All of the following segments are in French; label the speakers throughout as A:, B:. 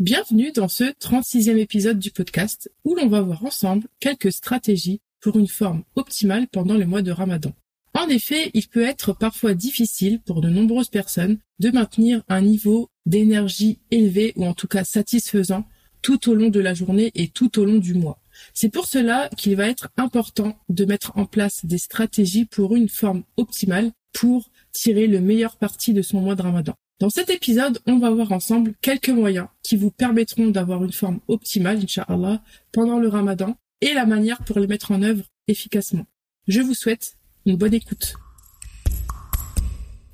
A: Bienvenue dans ce 36e épisode du podcast où l'on va voir ensemble quelques stratégies pour une forme optimale pendant le mois de Ramadan. En effet, il peut être parfois difficile pour de nombreuses personnes de maintenir un niveau d'énergie élevé ou en tout cas satisfaisant tout au long de la journée et tout au long du mois. C'est pour cela qu'il va être important de mettre en place des stratégies pour une forme optimale pour tirer le meilleur parti de son mois de Ramadan. Dans cet épisode, on va voir ensemble quelques moyens qui vous permettront d'avoir une forme optimale, Inch'Allah, pendant le ramadan et la manière pour les mettre en œuvre efficacement. Je vous souhaite une bonne écoute.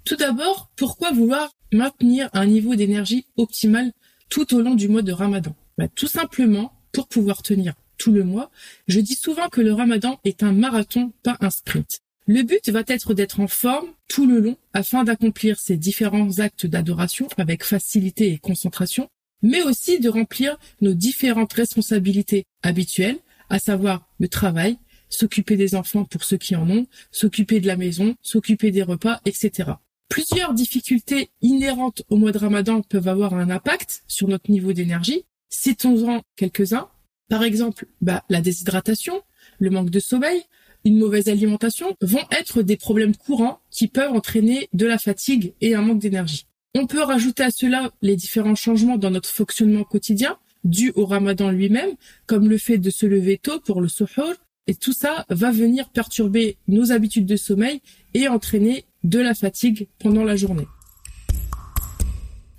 A: Tout d'abord, pourquoi vouloir maintenir un niveau d'énergie optimal tout au long du mois de ramadan? Bah, Tout simplement pour pouvoir tenir tout le mois. Je dis souvent que le ramadan est un marathon, pas un sprint. Le but va être d'être en forme tout le long afin d'accomplir ces différents actes d'adoration avec facilité et concentration, mais aussi de remplir nos différentes responsabilités habituelles, à savoir le travail, s'occuper des enfants pour ceux qui en ont, s'occuper de la maison, s'occuper des repas, etc. Plusieurs difficultés inhérentes au mois de Ramadan peuvent avoir un impact sur notre niveau d'énergie. Citons-en quelques-uns. Par exemple, bah, la déshydratation, le manque de sommeil, une mauvaise alimentation vont être des problèmes courants qui peuvent entraîner de la fatigue et un manque d'énergie. On peut rajouter à cela les différents changements dans notre fonctionnement quotidien dus au ramadan lui-même, comme le fait de se lever tôt pour le suhoor, et tout ça va venir perturber nos habitudes de sommeil et entraîner de la fatigue pendant la journée.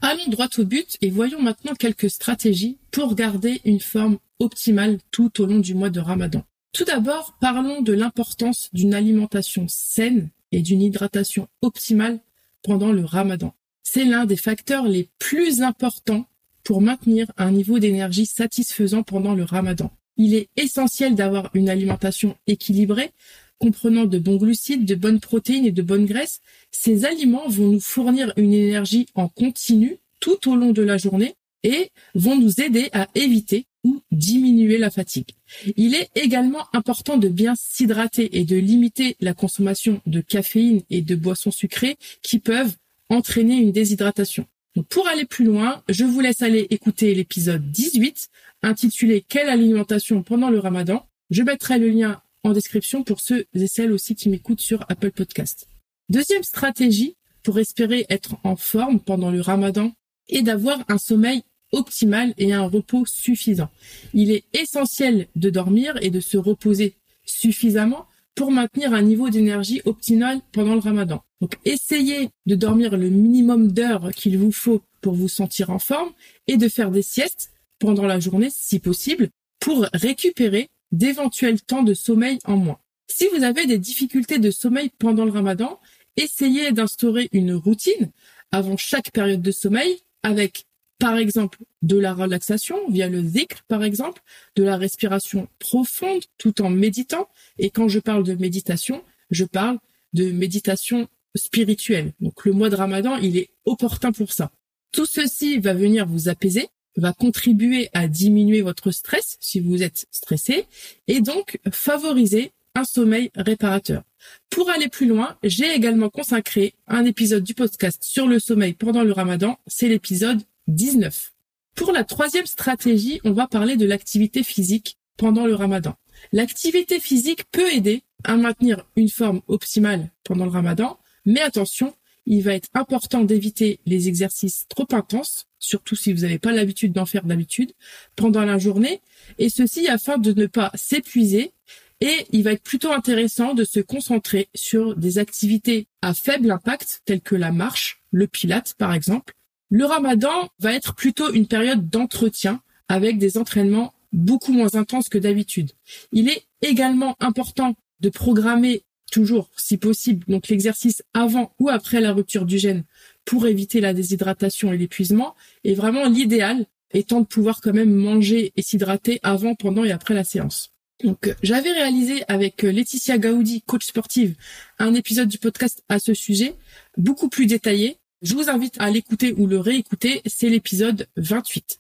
A: Allons droit au but et voyons maintenant quelques stratégies pour garder une forme optimale tout au long du mois de ramadan. Tout d'abord, parlons de l'importance d'une alimentation saine et d'une hydratation optimale pendant le ramadan. C'est l'un des facteurs les plus importants pour maintenir un niveau d'énergie satisfaisant pendant le ramadan. Il est essentiel d'avoir une alimentation équilibrée, comprenant de bons glucides, de bonnes protéines et de bonnes graisses. Ces aliments vont nous fournir une énergie en continu tout au long de la journée et vont nous aider à éviter ou diminuer la fatigue. Il est également important de bien s'hydrater et de limiter la consommation de caféine et de boissons sucrées qui peuvent entraîner une déshydratation. pour aller plus loin, je vous laisse aller écouter l'épisode 18 intitulé Quelle alimentation pendant le ramadan Je mettrai le lien en description pour ceux et celles aussi qui m'écoutent sur Apple Podcast. Deuxième stratégie pour espérer être en forme pendant le ramadan est d'avoir un sommeil optimal et un repos suffisant. Il est essentiel de dormir et de se reposer suffisamment pour maintenir un niveau d'énergie optimal pendant le ramadan. Donc essayez de dormir le minimum d'heures qu'il vous faut pour vous sentir en forme et de faire des siestes pendant la journée si possible pour récupérer d'éventuels temps de sommeil en moins. Si vous avez des difficultés de sommeil pendant le ramadan, essayez d'instaurer une routine avant chaque période de sommeil avec par exemple de la relaxation via le zikr par exemple, de la respiration profonde tout en méditant et quand je parle de méditation, je parle de méditation spirituelle. Donc le mois de Ramadan, il est opportun pour ça. Tout ceci va venir vous apaiser, va contribuer à diminuer votre stress si vous êtes stressé et donc favoriser un sommeil réparateur. Pour aller plus loin, j'ai également consacré un épisode du podcast sur le sommeil pendant le ramadan. C'est l'épisode 19. Pour la troisième stratégie, on va parler de l'activité physique pendant le ramadan. L'activité physique peut aider à maintenir une forme optimale pendant le ramadan, mais attention, il va être important d'éviter les exercices trop intenses, surtout si vous n'avez pas l'habitude d'en faire d'habitude, pendant la journée, et ceci afin de ne pas s'épuiser, et il va être plutôt intéressant de se concentrer sur des activités à faible impact, telles que la marche, le pilate par exemple, le ramadan va être plutôt une période d'entretien avec des entraînements beaucoup moins intenses que d'habitude. Il est également important de programmer toujours, si possible, donc l'exercice avant ou après la rupture du gène pour éviter la déshydratation et l'épuisement. Et vraiment, l'idéal, étant de pouvoir quand même manger et s'hydrater avant, pendant et après la séance. Donc, j'avais réalisé avec Laetitia Gaudi, coach sportive, un épisode du podcast à ce sujet, beaucoup plus détaillé. Je vous invite à l'écouter ou le réécouter, c'est l'épisode 28.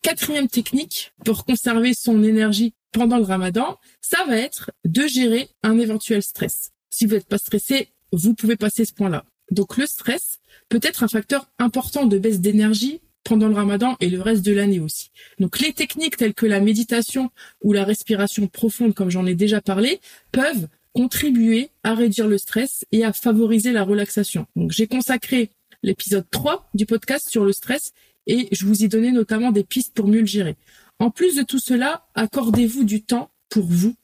A: Quatrième technique pour conserver son énergie pendant le ramadan, ça va être de gérer un éventuel stress. Si vous n'êtes pas stressé, vous pouvez passer ce point-là. Donc le stress peut être un facteur important de baisse d'énergie pendant le ramadan et le reste de l'année aussi. Donc les techniques telles que la méditation ou la respiration profonde, comme j'en ai déjà parlé, peuvent contribuer à réduire le stress et à favoriser la relaxation. Donc j'ai consacré l'épisode 3 du podcast sur le stress et je vous y donnais notamment des pistes pour mieux le gérer. En plus de tout cela, accordez-vous du temps pour vous,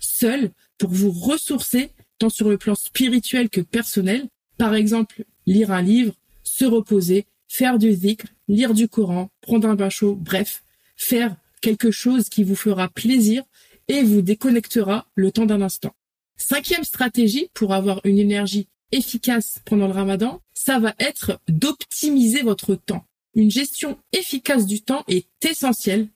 A: seul, pour vous ressourcer, tant sur le plan spirituel que personnel. Par exemple, lire un livre, se reposer, faire du zikr, lire du Coran, prendre un bain chaud, bref, faire quelque chose qui vous fera plaisir et vous déconnectera le temps d'un instant. Cinquième stratégie pour avoir une énergie efficace pendant le ramadan, ça va être d'optimiser votre temps. Une gestion efficace du temps est essentielle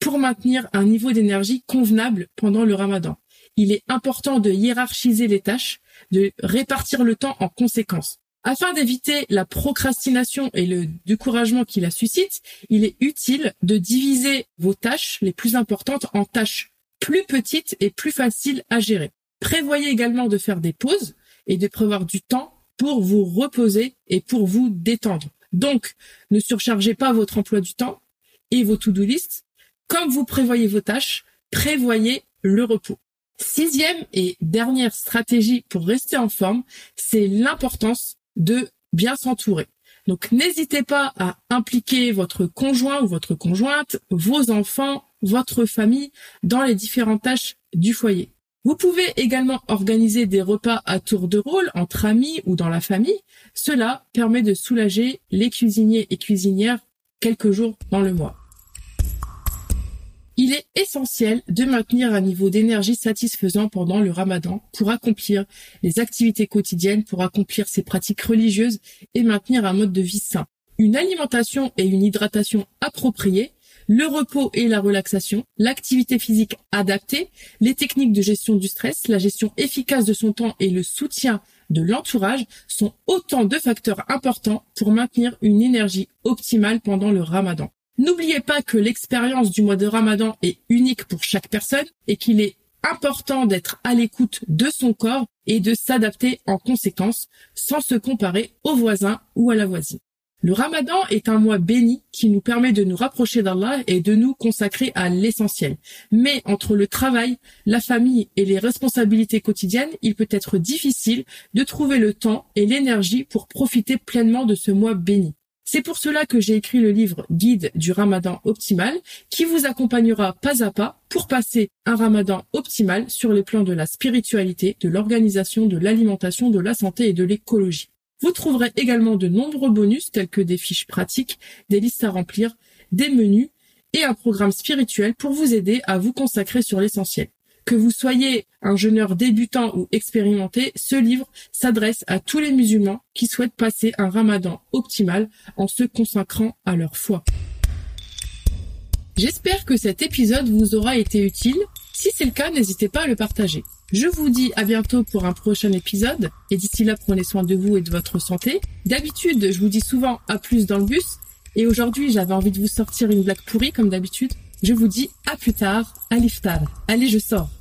A: pour maintenir un niveau d'énergie convenable pendant le ramadan. Il est important de hiérarchiser les tâches, de répartir le temps en conséquence. Afin d'éviter la procrastination et le découragement qui la suscite, il est utile de diviser vos tâches les plus importantes en tâches plus petites et plus faciles à gérer. Prévoyez également de faire des pauses et de prévoir du temps pour vous reposer et pour vous détendre. Donc, ne surchargez pas votre emploi du temps et vos to-do list. Comme vous prévoyez vos tâches, prévoyez le repos. Sixième et dernière stratégie pour rester en forme, c'est l'importance de bien s'entourer. Donc n'hésitez pas à impliquer votre conjoint ou votre conjointe, vos enfants, votre famille dans les différentes tâches du foyer. Vous pouvez également organiser des repas à tour de rôle entre amis ou dans la famille. Cela permet de soulager les cuisiniers et cuisinières quelques jours dans le mois. Il est essentiel de maintenir un niveau d'énergie satisfaisant pendant le ramadan pour accomplir les activités quotidiennes, pour accomplir ses pratiques religieuses et maintenir un mode de vie sain. Une alimentation et une hydratation appropriées, le repos et la relaxation, l'activité physique adaptée, les techniques de gestion du stress, la gestion efficace de son temps et le soutien de l'entourage sont autant de facteurs importants pour maintenir une énergie optimale pendant le ramadan. N'oubliez pas que l'expérience du mois de Ramadan est unique pour chaque personne et qu'il est important d'être à l'écoute de son corps et de s'adapter en conséquence sans se comparer au voisin ou à la voisine. Le Ramadan est un mois béni qui nous permet de nous rapprocher d'Allah et de nous consacrer à l'essentiel. Mais entre le travail, la famille et les responsabilités quotidiennes, il peut être difficile de trouver le temps et l'énergie pour profiter pleinement de ce mois béni. C'est pour cela que j'ai écrit le livre Guide du Ramadan optimal qui vous accompagnera pas à pas pour passer un Ramadan optimal sur les plans de la spiritualité, de l'organisation, de l'alimentation, de la santé et de l'écologie. Vous trouverez également de nombreux bonus tels que des fiches pratiques, des listes à remplir, des menus et un programme spirituel pour vous aider à vous consacrer sur l'essentiel. Que vous soyez un jeûneur débutant ou expérimenté, ce livre s'adresse à tous les musulmans qui souhaitent passer un ramadan optimal en se consacrant à leur foi. J'espère que cet épisode vous aura été utile. Si c'est le cas, n'hésitez pas à le partager. Je vous dis à bientôt pour un prochain épisode et d'ici là prenez soin de vous et de votre santé. D'habitude, je vous dis souvent à plus dans le bus et aujourd'hui j'avais envie de vous sortir une blague pourrie comme d'habitude. Je vous dis à plus tard, à l'iftar. Allez, je sors.